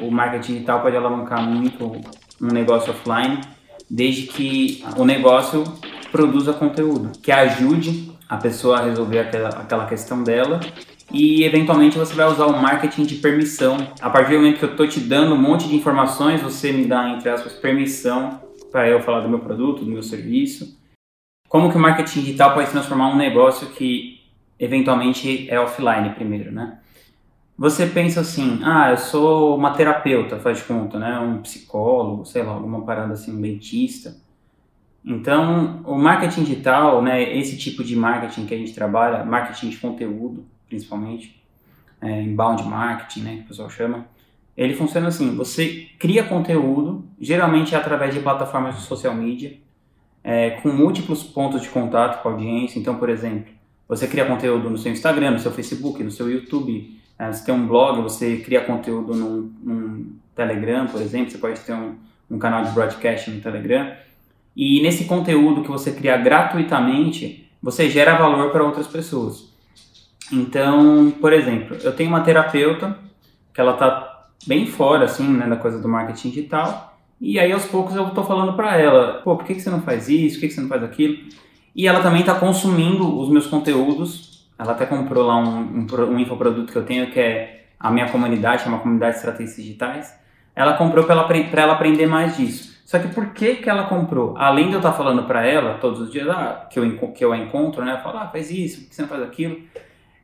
o marketing digital pode alavancar muito um negócio offline, desde que o negócio produza conteúdo que ajude a pessoa a resolver aquela, aquela questão dela e eventualmente você vai usar o marketing de permissão. A partir do momento que eu estou te dando um monte de informações, você me dá, entre aspas, permissão para eu falar do meu produto, do meu serviço. Como que o marketing digital pode transformar um negócio que eventualmente é offline primeiro, né? Você pensa assim, ah, eu sou uma terapeuta, faz de conta, né? Um psicólogo, sei lá, alguma parada assim, um dentista. Então, o marketing digital, né, esse tipo de marketing que a gente trabalha, marketing de conteúdo, principalmente, é, inbound marketing, né, que o pessoal chama, ele funciona assim: você cria conteúdo, geralmente é através de plataformas de social media, é, com múltiplos pontos de contato com a audiência. Então, por exemplo, você cria conteúdo no seu Instagram, no seu Facebook, no seu YouTube, você tem um blog, você cria conteúdo num, num Telegram, por exemplo, você pode ter um, um canal de broadcast no Telegram. E nesse conteúdo que você cria gratuitamente, você gera valor para outras pessoas. Então, por exemplo, eu tenho uma terapeuta que ela tá bem fora assim, né, da coisa do marketing digital, e aí aos poucos eu tô falando para ela, pô, por que, que você não faz isso? Por que, que você não faz aquilo? E ela também está consumindo os meus conteúdos. Ela até comprou lá um, um, um infoproduto que eu tenho, que é a minha comunidade, é uma comunidade de estratégias digitais. Ela comprou para ela, ela aprender mais disso. Só que por que, que ela comprou? Além de eu estar falando para ela todos os dias, ah, que, eu, que eu a encontro, né? Falar, ah, faz isso, por que você não faz aquilo?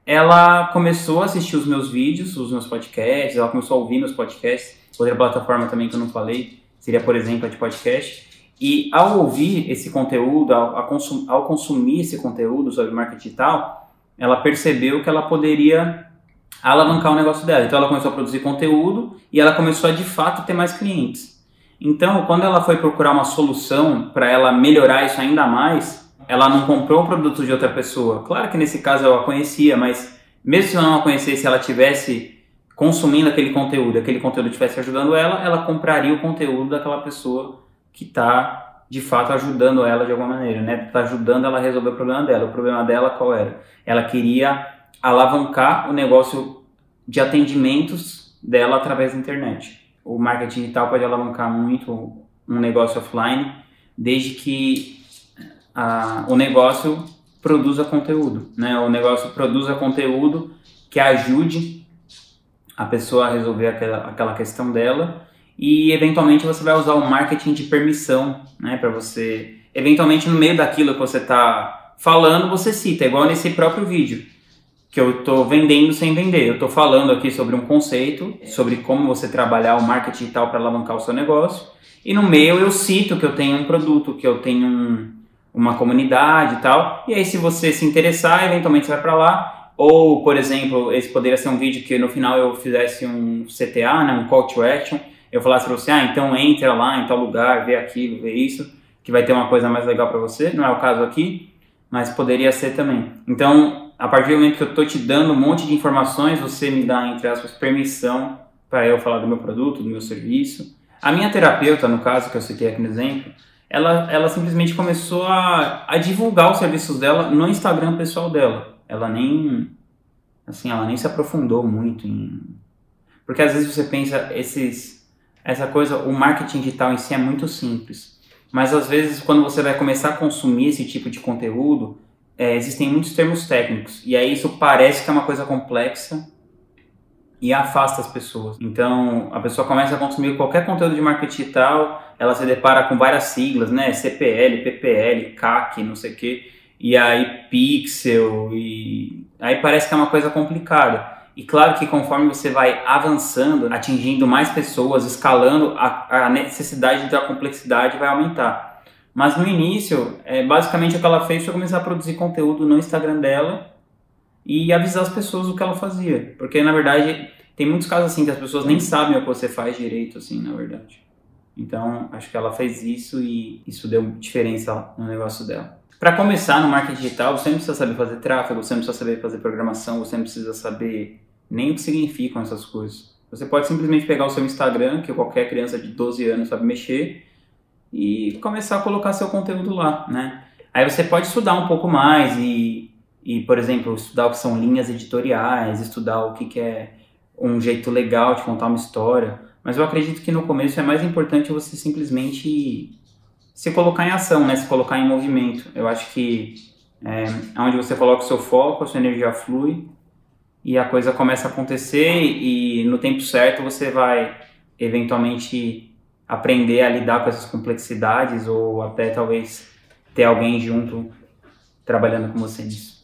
ela começou a assistir os meus vídeos, os meus podcasts, ela começou a ouvir meus podcasts. Outra plataforma também que eu não falei seria, por exemplo, a de podcast. E ao ouvir esse conteúdo, ao, consum, ao consumir esse conteúdo sobre marketing digital, ela percebeu que ela poderia alavancar o negócio dela. Então ela começou a produzir conteúdo e ela começou a de fato ter mais clientes. Então, quando ela foi procurar uma solução para ela melhorar isso ainda mais, ela não comprou um produto de outra pessoa. Claro que nesse caso eu a conhecia, mas mesmo se eu não a conhecesse, se ela tivesse consumindo aquele conteúdo, aquele conteúdo estivesse ajudando ela, ela compraria o conteúdo daquela pessoa que está de fato ajudando ela de alguma maneira, né? Está ajudando ela a resolver o problema dela. O problema dela qual era? Ela queria alavancar o negócio de atendimentos dela através da internet. O marketing digital pode alavancar muito um negócio offline, desde que a, o negócio produza conteúdo, né? O negócio produza conteúdo que ajude a pessoa a resolver aquela, aquela questão dela e eventualmente você vai usar o marketing de permissão, né? Para você, eventualmente no meio daquilo que você está falando, você cita, igual nesse próprio vídeo que eu estou vendendo sem vender. Eu estou falando aqui sobre um conceito, sobre como você trabalhar o marketing e tal para alavancar o seu negócio. E no meio eu cito que eu tenho um produto, que eu tenho um, uma comunidade e tal. E aí, se você se interessar, eventualmente você vai para lá. Ou, por exemplo, esse poderia ser um vídeo que no final eu fizesse um CTA, né, um call to action. Eu falasse para você, ah, então entra lá em tal lugar, vê aquilo, vê isso, que vai ter uma coisa mais legal para você. Não é o caso aqui, mas poderia ser também. Então, a partir do momento que eu estou te dando um monte de informações, você me dá, entre aspas, permissão para eu falar do meu produto, do meu serviço. A minha terapeuta, no caso, que eu citei aqui no exemplo, ela, ela simplesmente começou a, a divulgar os serviços dela no Instagram pessoal dela. Ela nem, assim, ela nem se aprofundou muito em... Porque às vezes você pensa, esses, essa coisa, o marketing digital em si é muito simples. Mas às vezes quando você vai começar a consumir esse tipo de conteúdo, é, existem muitos termos técnicos. E aí isso parece que é uma coisa complexa e afasta as pessoas. Então, a pessoa começa a consumir qualquer conteúdo de marketing digital, ela se depara com várias siglas, né? CPL, PPL, CAC, não sei o quê, e aí pixel, e aí parece que é uma coisa complicada. E claro que conforme você vai avançando, atingindo mais pessoas, escalando, a, a necessidade da complexidade vai aumentar. Mas no início, é, basicamente o que ela fez foi começar a produzir conteúdo no Instagram dela e avisar as pessoas o que ela fazia. Porque, na verdade, tem muitos casos assim que as pessoas nem sabem o que você faz direito, assim, na verdade. Então, acho que ela fez isso e isso deu diferença no negócio dela. Para começar no marketing digital, você não precisa saber fazer tráfego, você não precisa saber fazer programação, você não precisa saber nem o que significam essas coisas. Você pode simplesmente pegar o seu Instagram, que qualquer criança de 12 anos sabe mexer, e começar a colocar seu conteúdo lá, né? Aí você pode estudar um pouco mais e e, por exemplo, estudar o que são linhas editoriais, estudar o que, que é um jeito legal de contar uma história. Mas eu acredito que no começo é mais importante você simplesmente se colocar em ação, né? Se colocar em movimento. Eu acho que é onde você coloca o seu foco, a sua energia flui e a coisa começa a acontecer e no tempo certo você vai eventualmente aprender a lidar com essas complexidades ou até talvez ter alguém junto trabalhando com você nisso.